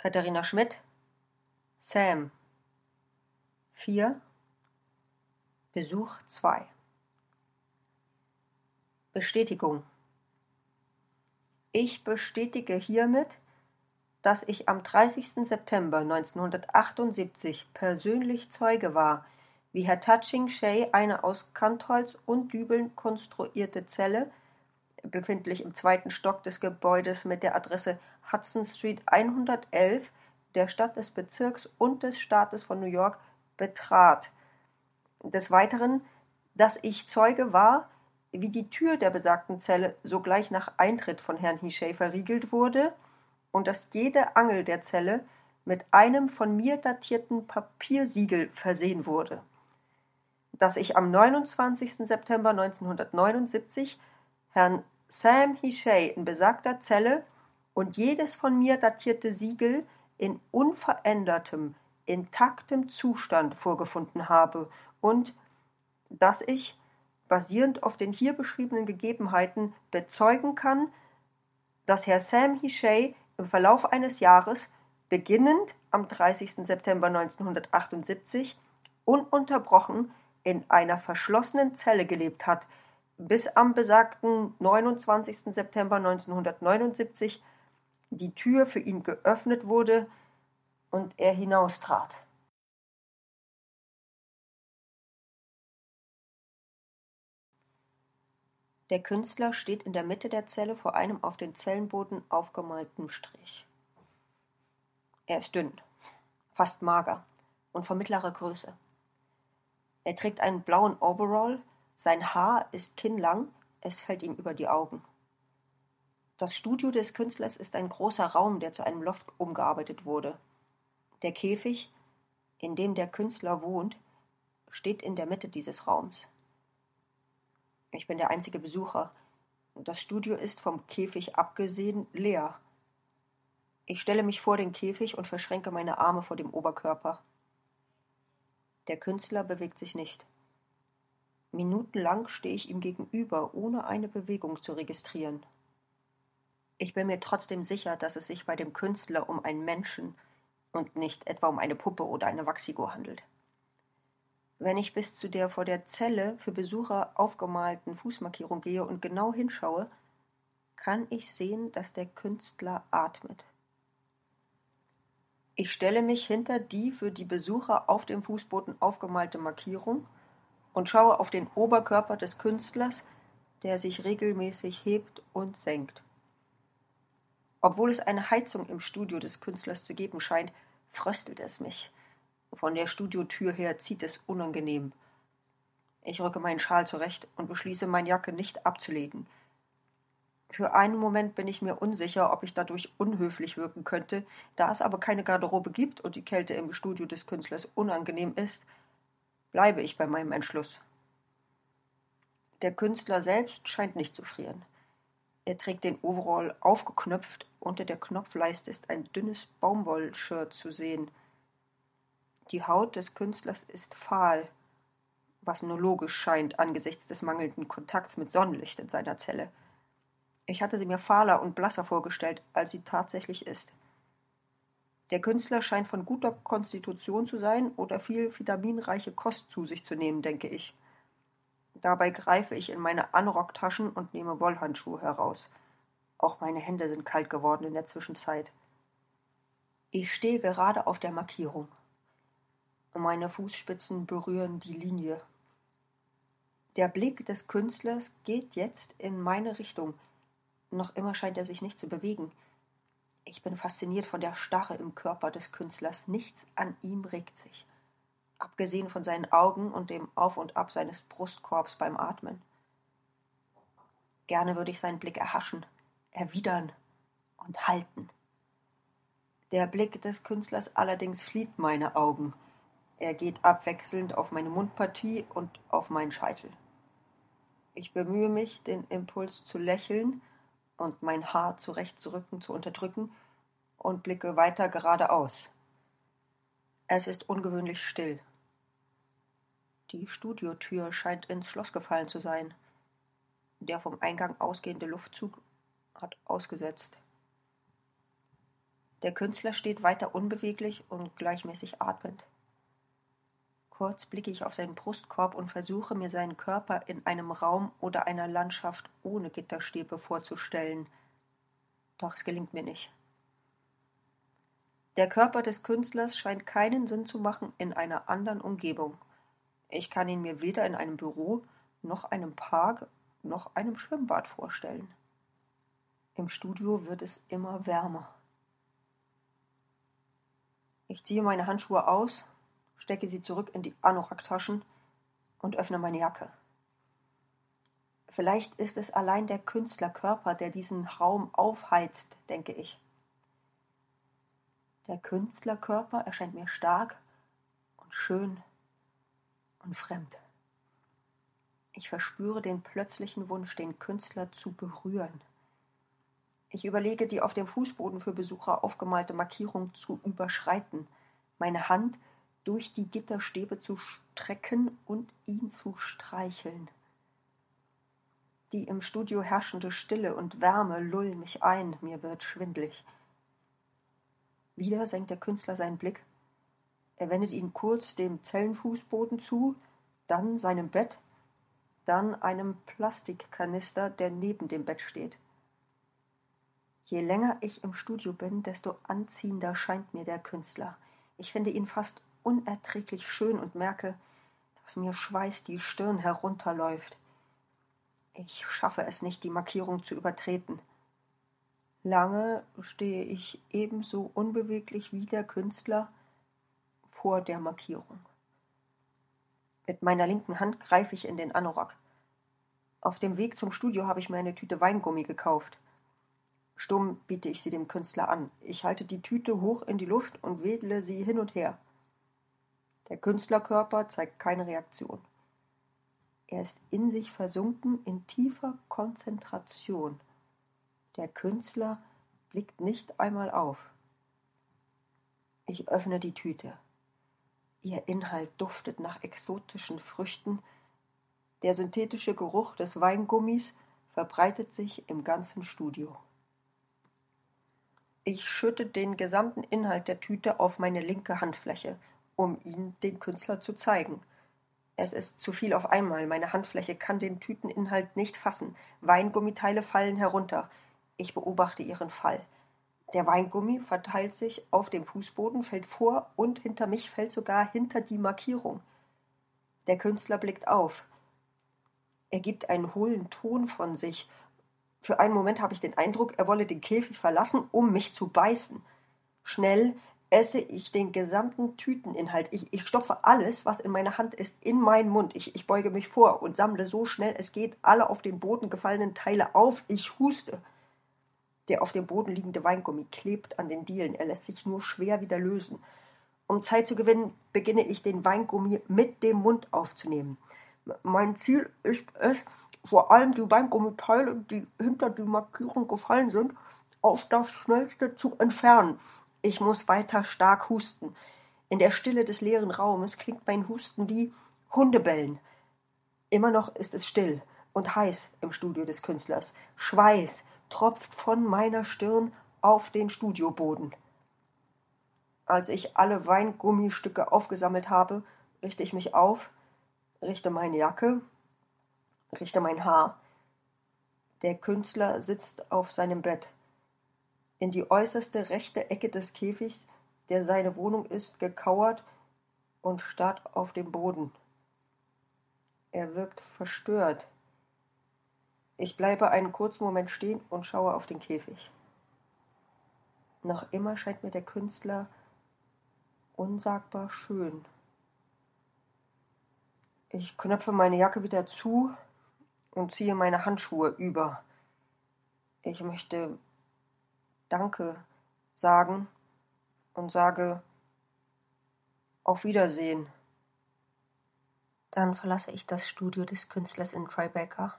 Katharina Schmidt, Sam 4 Besuch 2 Bestätigung Ich bestätige hiermit, dass ich am 30. September 1978 persönlich Zeuge war, wie Herr Touching Shay eine aus Kantholz und Dübeln konstruierte Zelle, befindlich im zweiten Stock des Gebäudes mit der Adresse Hudson Street 111 der Stadt des Bezirks und des Staates von New York betrat. Des Weiteren, dass ich Zeuge war, wie die Tür der besagten Zelle sogleich nach Eintritt von Herrn Hichet verriegelt wurde und dass jede Angel der Zelle mit einem von mir datierten Papiersiegel versehen wurde. Dass ich am 29. September 1979 Herrn Sam Hichet in besagter Zelle und jedes von mir datierte Siegel in unverändertem, intaktem Zustand vorgefunden habe und dass ich, basierend auf den hier beschriebenen Gegebenheiten, bezeugen kann, dass Herr Sam Hichet im Verlauf eines Jahres, beginnend am 30. September 1978, ununterbrochen in einer verschlossenen Zelle gelebt hat, bis am besagten 29. September 1979 die Tür für ihn geöffnet wurde und er hinaustrat. Der Künstler steht in der Mitte der Zelle vor einem auf den Zellenboden aufgemalten Strich. Er ist dünn, fast mager und von mittlerer Größe. Er trägt einen blauen Overall, sein Haar ist kinnlang, es fällt ihm über die Augen. Das Studio des Künstlers ist ein großer Raum, der zu einem Loft umgearbeitet wurde. Der Käfig, in dem der Künstler wohnt, steht in der Mitte dieses Raums. Ich bin der einzige Besucher. Das Studio ist vom Käfig abgesehen leer. Ich stelle mich vor den Käfig und verschränke meine Arme vor dem Oberkörper. Der Künstler bewegt sich nicht. Minutenlang stehe ich ihm gegenüber, ohne eine Bewegung zu registrieren. Ich bin mir trotzdem sicher, dass es sich bei dem Künstler um einen Menschen und nicht etwa um eine Puppe oder eine Wachsfigur handelt. Wenn ich bis zu der vor der Zelle für Besucher aufgemalten Fußmarkierung gehe und genau hinschaue, kann ich sehen, dass der Künstler atmet. Ich stelle mich hinter die für die Besucher auf dem Fußboden aufgemalte Markierung und schaue auf den Oberkörper des Künstlers, der sich regelmäßig hebt und senkt. Obwohl es eine Heizung im Studio des Künstlers zu geben scheint, fröstelt es mich. Von der Studiotür her zieht es unangenehm. Ich rücke meinen Schal zurecht und beschließe, meine Jacke nicht abzulegen. Für einen Moment bin ich mir unsicher, ob ich dadurch unhöflich wirken könnte, da es aber keine Garderobe gibt und die Kälte im Studio des Künstlers unangenehm ist, bleibe ich bei meinem Entschluss. Der Künstler selbst scheint nicht zu frieren. Er trägt den Overall aufgeknöpft, unter der Knopfleiste ist ein dünnes Baumwollshirt zu sehen. Die Haut des Künstlers ist fahl, was nur logisch scheint angesichts des mangelnden Kontakts mit Sonnenlicht in seiner Zelle. Ich hatte sie mir fahler und blasser vorgestellt, als sie tatsächlich ist. Der Künstler scheint von guter Konstitution zu sein oder viel vitaminreiche Kost zu sich zu nehmen, denke ich. Dabei greife ich in meine Anorak-Taschen und nehme Wollhandschuhe heraus. Auch meine Hände sind kalt geworden in der Zwischenzeit. Ich stehe gerade auf der Markierung. Meine Fußspitzen berühren die Linie. Der Blick des Künstlers geht jetzt in meine Richtung. Noch immer scheint er sich nicht zu bewegen. Ich bin fasziniert von der Starre im Körper des Künstlers. Nichts an ihm regt sich abgesehen von seinen Augen und dem Auf und Ab seines Brustkorbs beim Atmen. Gerne würde ich seinen Blick erhaschen, erwidern und halten. Der Blick des Künstlers allerdings flieht meine Augen. Er geht abwechselnd auf meine Mundpartie und auf meinen Scheitel. Ich bemühe mich, den Impuls zu lächeln und mein Haar zurechtzurücken zu unterdrücken und blicke weiter geradeaus. Es ist ungewöhnlich still. Die Studiotür scheint ins Schloss gefallen zu sein. Der vom Eingang ausgehende Luftzug hat ausgesetzt. Der Künstler steht weiter unbeweglich und gleichmäßig atmend. Kurz blicke ich auf seinen Brustkorb und versuche mir seinen Körper in einem Raum oder einer Landschaft ohne Gitterstäbe vorzustellen. Doch es gelingt mir nicht. Der Körper des Künstlers scheint keinen Sinn zu machen in einer anderen Umgebung. Ich kann ihn mir weder in einem Büro, noch einem Park, noch einem Schwimmbad vorstellen. Im Studio wird es immer wärmer. Ich ziehe meine Handschuhe aus, stecke sie zurück in die Anorak-Taschen und öffne meine Jacke. Vielleicht ist es allein der Künstlerkörper, der diesen Raum aufheizt, denke ich. Der Künstlerkörper erscheint mir stark und schön und fremd. Ich verspüre den plötzlichen Wunsch, den Künstler zu berühren. Ich überlege, die auf dem Fußboden für Besucher aufgemalte Markierung zu überschreiten, meine Hand durch die Gitterstäbe zu strecken und ihn zu streicheln. Die im Studio herrschende Stille und Wärme lullen mich ein, mir wird schwindlig. Wieder senkt der Künstler seinen Blick. Er wendet ihn kurz dem Zellenfußboden zu, dann seinem Bett, dann einem Plastikkanister, der neben dem Bett steht. Je länger ich im Studio bin, desto anziehender scheint mir der Künstler. Ich finde ihn fast unerträglich schön und merke, dass mir Schweiß die Stirn herunterläuft. Ich schaffe es nicht, die Markierung zu übertreten. Lange stehe ich ebenso unbeweglich wie der Künstler vor der Markierung. Mit meiner linken Hand greife ich in den Anorak. Auf dem Weg zum Studio habe ich mir eine Tüte Weingummi gekauft. Stumm biete ich sie dem Künstler an. Ich halte die Tüte hoch in die Luft und wedle sie hin und her. Der Künstlerkörper zeigt keine Reaktion. Er ist in sich versunken in tiefer Konzentration. Der Künstler blickt nicht einmal auf. Ich öffne die Tüte. Ihr Inhalt duftet nach exotischen Früchten. Der synthetische Geruch des Weingummis verbreitet sich im ganzen Studio. Ich schütte den gesamten Inhalt der Tüte auf meine linke Handfläche, um ihn dem Künstler zu zeigen. Es ist zu viel auf einmal, meine Handfläche kann den Tüteninhalt nicht fassen. Weingummiteile fallen herunter. Ich beobachte ihren Fall. Der Weingummi verteilt sich auf dem Fußboden, fällt vor und hinter mich fällt sogar hinter die Markierung. Der Künstler blickt auf. Er gibt einen hohlen Ton von sich. Für einen Moment habe ich den Eindruck, er wolle den Käfig verlassen, um mich zu beißen. Schnell esse ich den gesamten Tüteninhalt. Ich, ich stopfe alles, was in meiner Hand ist, in meinen Mund. Ich, ich beuge mich vor und sammle so schnell es geht alle auf den Boden gefallenen Teile auf. Ich huste. Der auf dem Boden liegende Weingummi klebt an den Dielen, er lässt sich nur schwer wieder lösen. Um Zeit zu gewinnen, beginne ich den Weingummi mit dem Mund aufzunehmen. Mein Ziel ist es, vor allem die Weingummiteile, die hinter die Markierung gefallen sind, auf das Schnellste zu entfernen. Ich muss weiter stark husten. In der Stille des leeren Raumes klingt mein Husten wie Hundebellen. Immer noch ist es still und heiß im Studio des Künstlers. Schweiß, tropft von meiner Stirn auf den Studioboden. Als ich alle Weingummistücke aufgesammelt habe, richte ich mich auf, richte meine Jacke, richte mein Haar. Der Künstler sitzt auf seinem Bett. In die äußerste rechte Ecke des Käfigs, der seine Wohnung ist, gekauert und starrt auf den Boden. Er wirkt verstört. Ich bleibe einen kurzen Moment stehen und schaue auf den Käfig. Noch immer scheint mir der Künstler unsagbar schön. Ich knöpfe meine Jacke wieder zu und ziehe meine Handschuhe über. Ich möchte Danke sagen und sage Auf Wiedersehen. Dann verlasse ich das Studio des Künstlers in Tribeca